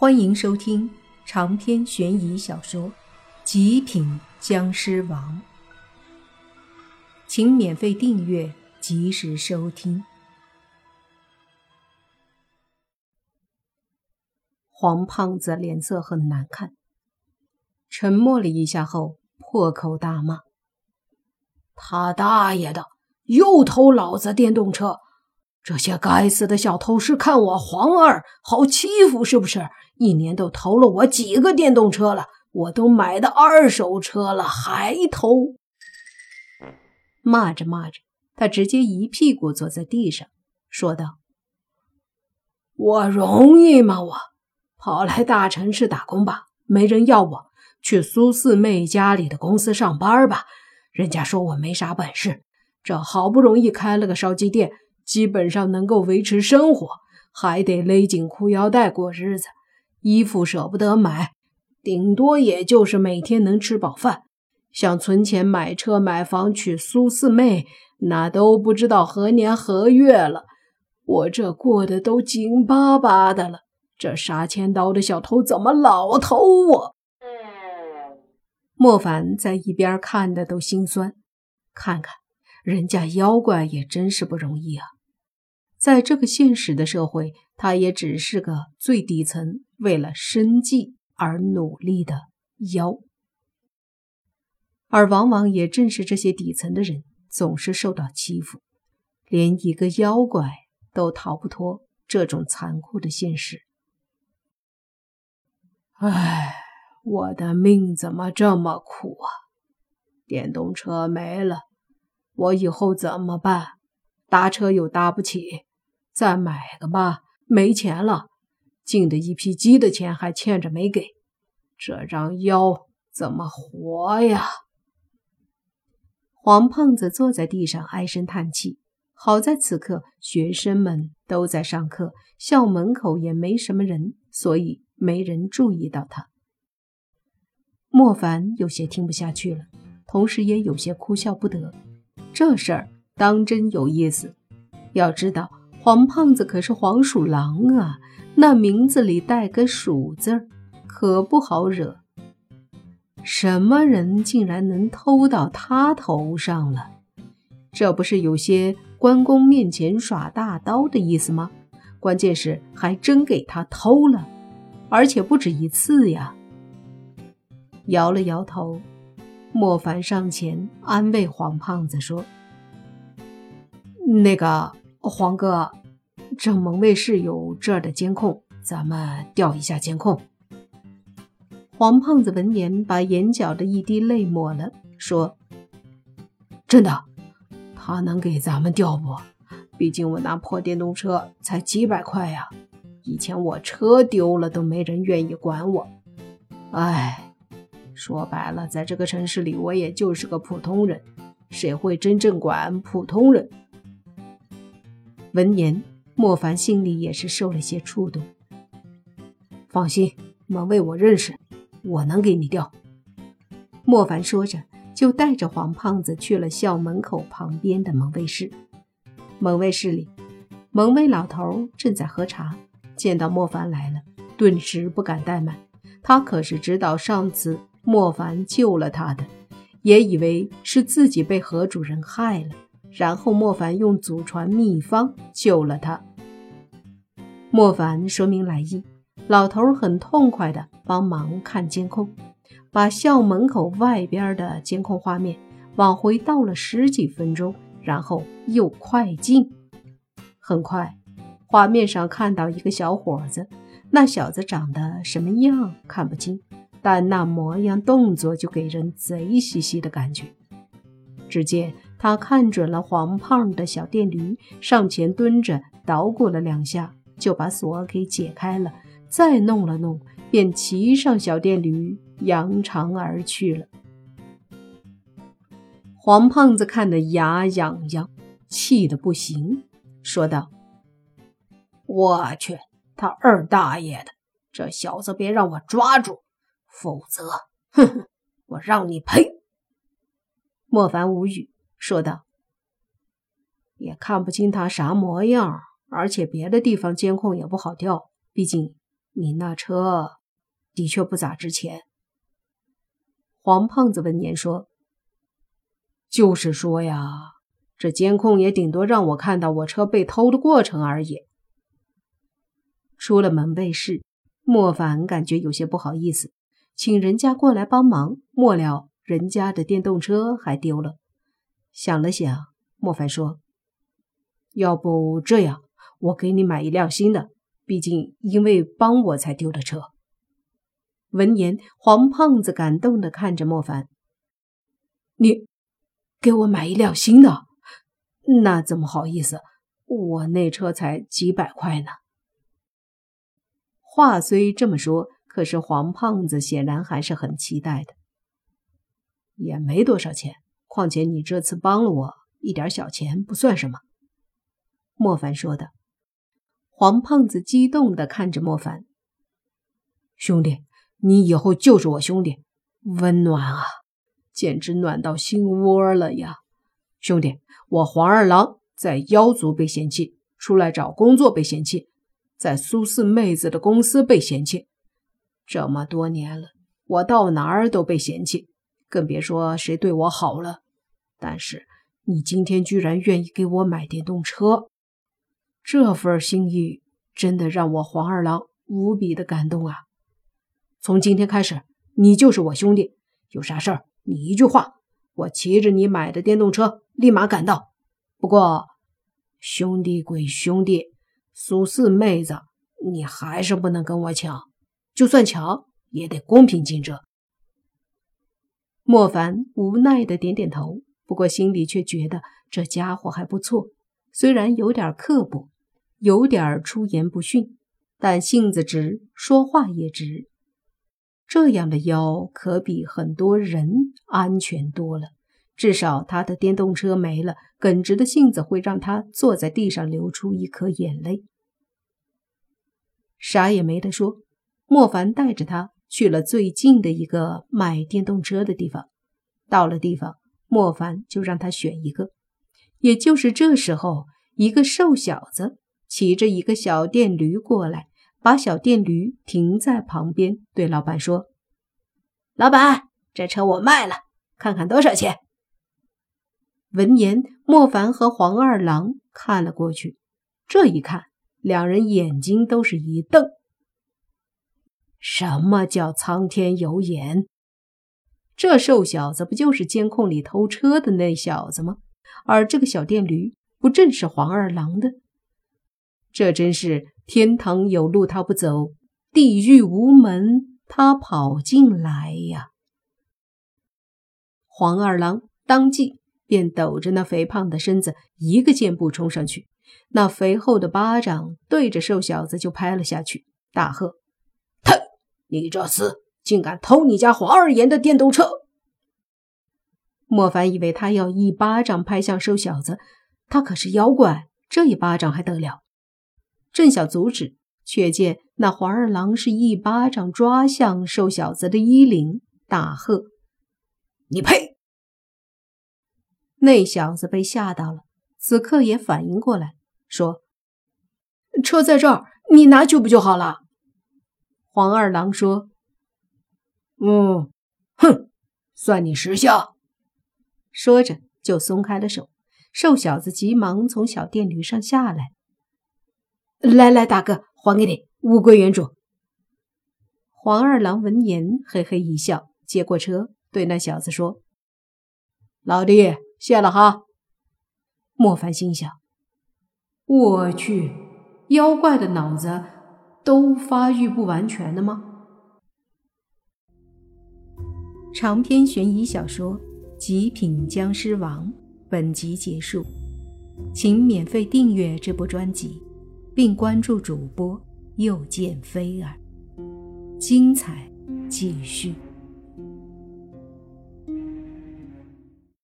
欢迎收听长篇悬疑小说《极品僵尸王》，请免费订阅，及时收听。黄胖子脸色很难看，沉默了一下后，破口大骂：“他大爷的，又偷老子电动车！这些该死的小偷是看我黄二好欺负是不是？”一年都偷了我几个电动车了，我都买的二手车了，还偷！骂着骂着，他直接一屁股坐在地上，说道：“我容易吗？我跑来大城市打工吧，没人要我；去苏四妹家里的公司上班吧，人家说我没啥本事。这好不容易开了个烧鸡店，基本上能够维持生活，还得勒紧裤腰带过日子。”衣服舍不得买，顶多也就是每天能吃饱饭。想存钱买车买房娶苏四妹，那都不知道何年何月了。我这过得都紧巴巴的了，这杀千刀的小偷怎么老偷我？莫凡在一边看的都心酸，看看人家妖怪也真是不容易啊。在这个现实的社会，他也只是个最底层，为了生计而努力的妖。而往往也正是这些底层的人，总是受到欺负，连一个妖怪都逃不脱这种残酷的现实。唉，我的命怎么这么苦啊！电动车没了，我以后怎么办？搭车又搭不起。再买个吧，没钱了。进的一批鸡的钱还欠着没给，这张腰怎么活呀？黄胖子坐在地上唉声叹气。好在此刻学生们都在上课，校门口也没什么人，所以没人注意到他。莫凡有些听不下去了，同时也有些哭笑不得。这事儿当真有意思，要知道。黄胖子可是黄鼠狼啊，那名字里带个“鼠”字，可不好惹。什么人竟然能偷到他头上了？这不是有些关公面前耍大刀的意思吗？关键是还真给他偷了，而且不止一次呀！摇了摇头，莫凡上前安慰黄胖子说：“那个。”黄哥，正门卫室有这儿的监控，咱们调一下监控。黄胖子闻言，把眼角的一滴泪抹了，说：“真的，他能给咱们调不？毕竟我那破电动车才几百块呀，以前我车丢了都没人愿意管我。哎，说白了，在这个城市里，我也就是个普通人，谁会真正管普通人？”闻言，莫凡心里也是受了些触动。放心，门卫我认识，我能给你调。莫凡说着，就带着黄胖子去了校门口旁边的门卫室。门卫室里，门卫老头正在喝茶，见到莫凡来了，顿时不敢怠慢。他可是知道上次莫凡救了他的，也以为是自己被何主任害了。然后莫凡用祖传秘方救了他。莫凡说明来意，老头很痛快的帮忙看监控，把校门口外边的监控画面往回倒了十几分钟，然后又快进。很快，画面上看到一个小伙子，那小子长得什么样看不清，但那模样动作就给人贼兮兮的感觉。只见。他看准了黄胖的小电驴，上前蹲着捣鼓了两下，就把锁给解开了。再弄了弄，便骑上小电驴扬长而去了。黄胖子看得牙痒痒，气得不行，说道：“我去，他二大爷的，这小子别让我抓住，否则，哼哼，我让你赔！”莫凡无语。说道：“也看不清他啥模样，而且别的地方监控也不好调，毕竟你那车的确不咋值钱。”黄胖子闻言说：“就是说呀，这监控也顶多让我看到我车被偷的过程而已。”出了门卫室，莫凡感觉有些不好意思，请人家过来帮忙，末了人家的电动车还丢了。想了想，莫凡说：“要不这样，我给你买一辆新的，毕竟因为帮我才丢的车。”闻言，黄胖子感动的看着莫凡：“你给我买一辆新的？那怎么好意思？我那车才几百块呢。”话虽这么说，可是黄胖子显然还是很期待的。也没多少钱，况且你这次帮了我一点小钱，不算什么。”莫凡说的。黄胖子激动的看着莫凡：“兄弟！”你以后就是我兄弟，温暖啊，简直暖到心窝了呀！兄弟，我黄二郎在妖族被嫌弃，出来找工作被嫌弃，在苏四妹子的公司被嫌弃，这么多年了，我到哪儿都被嫌弃，更别说谁对我好了。但是你今天居然愿意给我买电动车，这份心意真的让我黄二郎无比的感动啊！从今天开始，你就是我兄弟。有啥事儿，你一句话，我骑着你买的电动车立马赶到。不过，兄弟归兄弟，苏四妹子，你还是不能跟我抢。就算抢，也得公平竞争。莫凡无奈的点点头，不过心里却觉得这家伙还不错，虽然有点刻薄，有点出言不逊，但性子直，说话也直。这样的腰可比很多人安全多了。至少他的电动车没了，耿直的性子会让他坐在地上流出一颗眼泪。啥也没得说，莫凡带着他去了最近的一个卖电动车的地方。到了地方，莫凡就让他选一个。也就是这时候，一个瘦小子骑着一个小电驴过来。把小电驴停在旁边，对老板说：“老板，这车我卖了，看看多少钱。”闻言，莫凡和黄二郎看了过去。这一看，两人眼睛都是一瞪：“什么叫苍天有眼？这瘦小子不就是监控里偷车的那小子吗？而这个小电驴不正是黄二郎的？这真是……”天堂有路他不走，地狱无门他跑进来呀！黄二郎当即便抖着那肥胖的身子，一个箭步冲上去，那肥厚的巴掌对着瘦小子就拍了下去，大喝：“哼，你这厮竟敢偷你家黄二爷的电动车！”莫凡以为他要一巴掌拍向瘦小子，他可是妖怪，这一巴掌还得了？正想阻止，却见那黄二郎是一巴掌抓向瘦小子的衣领，大喝：“你配！”那小子被吓到了，此刻也反应过来，说：“车在这儿，你拿去不就好了？”黄二郎说：“嗯，哼，算你识相。”说着就松开了手，瘦小子急忙从小电驴上下来。来来，大哥，还给你，物归原主。黄二郎闻言嘿嘿一笑，接过车，对那小子说：“老弟，谢了哈。”莫凡心想：“我去，妖怪的脑子都发育不完全的吗？”长篇悬疑小说《极品僵尸王》本集结束，请免费订阅这部专辑。并关注主播，又见菲儿，精彩继续。